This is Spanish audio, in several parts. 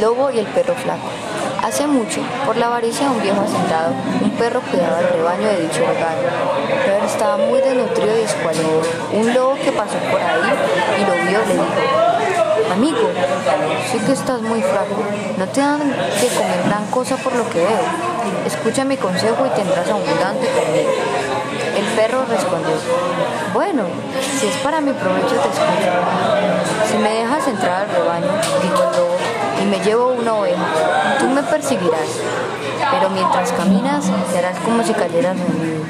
El lobo y el perro flaco. Hace mucho, por la avaricia de un viejo asentado, un perro cuidaba el rebaño de dicho. El perro estaba muy desnutrido y escuálido. Un lobo que pasó por ahí y lo vio le dijo, Amigo, sé que estás muy flaco, no te dan que comer gran cosa por lo que veo. Escucha mi consejo y tendrás abundante comida. El perro respondió, bueno, si es para mi provecho te escucho. Si me dejas entrar al rebaño, llevo una oveja, tú me perseguirás, pero mientras caminas te harás como si cayeras rendido.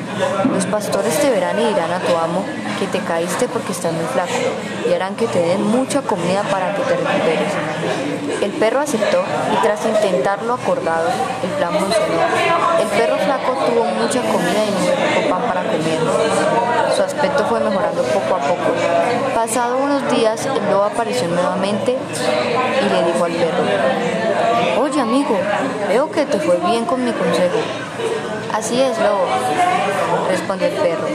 Los pastores te verán y dirán a tu amo que te caíste porque estás muy flaco, y harán que te den mucha comida para que te recuperes. El perro aceptó y tras intentarlo acordado, el plan funcionó. El perro flaco tuvo mucha comida y muy poco pan para comer. Fue mejorando poco a poco. Pasado unos días, el lobo apareció nuevamente y le dijo al perro, Oye amigo, veo que te fue bien con mi consejo. Así es, lobo, respondió el perro.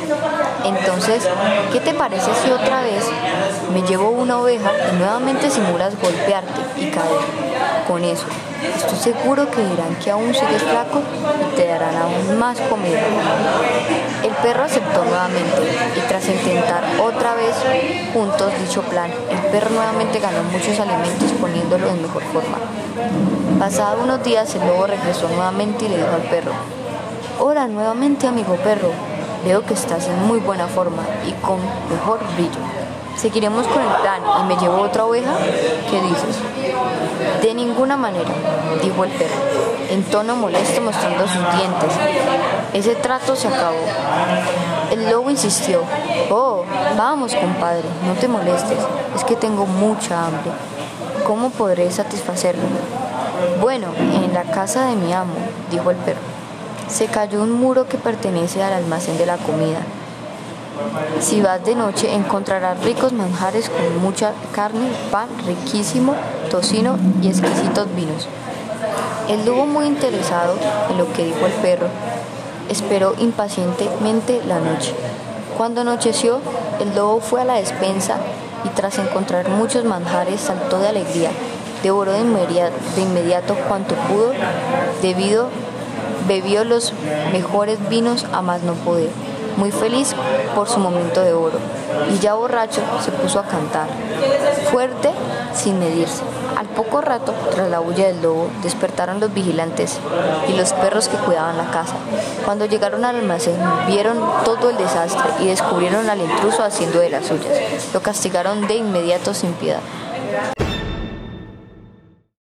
Entonces, ¿qué te parece si otra vez me llevo una oveja y nuevamente simulas golpearte y caer? Con eso, estoy seguro que dirán que aún sigues flaco y te darán aún más comida. El perro aceptó nuevamente otra vez juntos dicho plan, el perro nuevamente ganó muchos alimentos poniéndolo en mejor forma. Pasados unos días el lobo regresó nuevamente y le dijo al perro, Hola nuevamente amigo perro, veo que estás en muy buena forma y con mejor brillo. Seguiremos con el plan y me llevo otra oveja. ¿Qué dices? De ninguna manera, dijo el perro, en tono molesto mostrando sus dientes. Ese trato se acabó. El lobo insistió, oh, vamos compadre, no te molestes, es que tengo mucha hambre. ¿Cómo podré satisfacerlo? Bueno, en la casa de mi amo, dijo el perro. Se cayó un muro que pertenece al almacén de la comida. Si vas de noche encontrarás ricos manjares con mucha carne, pan riquísimo, tocino y exquisitos vinos. El lobo muy interesado en lo que dijo el perro, esperó impacientemente la noche. Cuando anocheció, el lobo fue a la despensa y tras encontrar muchos manjares saltó de alegría. Devoró de inmediato, de inmediato cuanto pudo, debido bebió los mejores vinos a más no poder, muy feliz por su momento de oro, y ya borracho se puso a cantar, fuerte sin medirse. Al poco rato, tras la huella del lobo, despertaron los vigilantes y los perros que cuidaban la casa. Cuando llegaron al almacén, vieron todo el desastre y descubrieron al intruso haciendo de las suyas. Lo castigaron de inmediato sin piedad.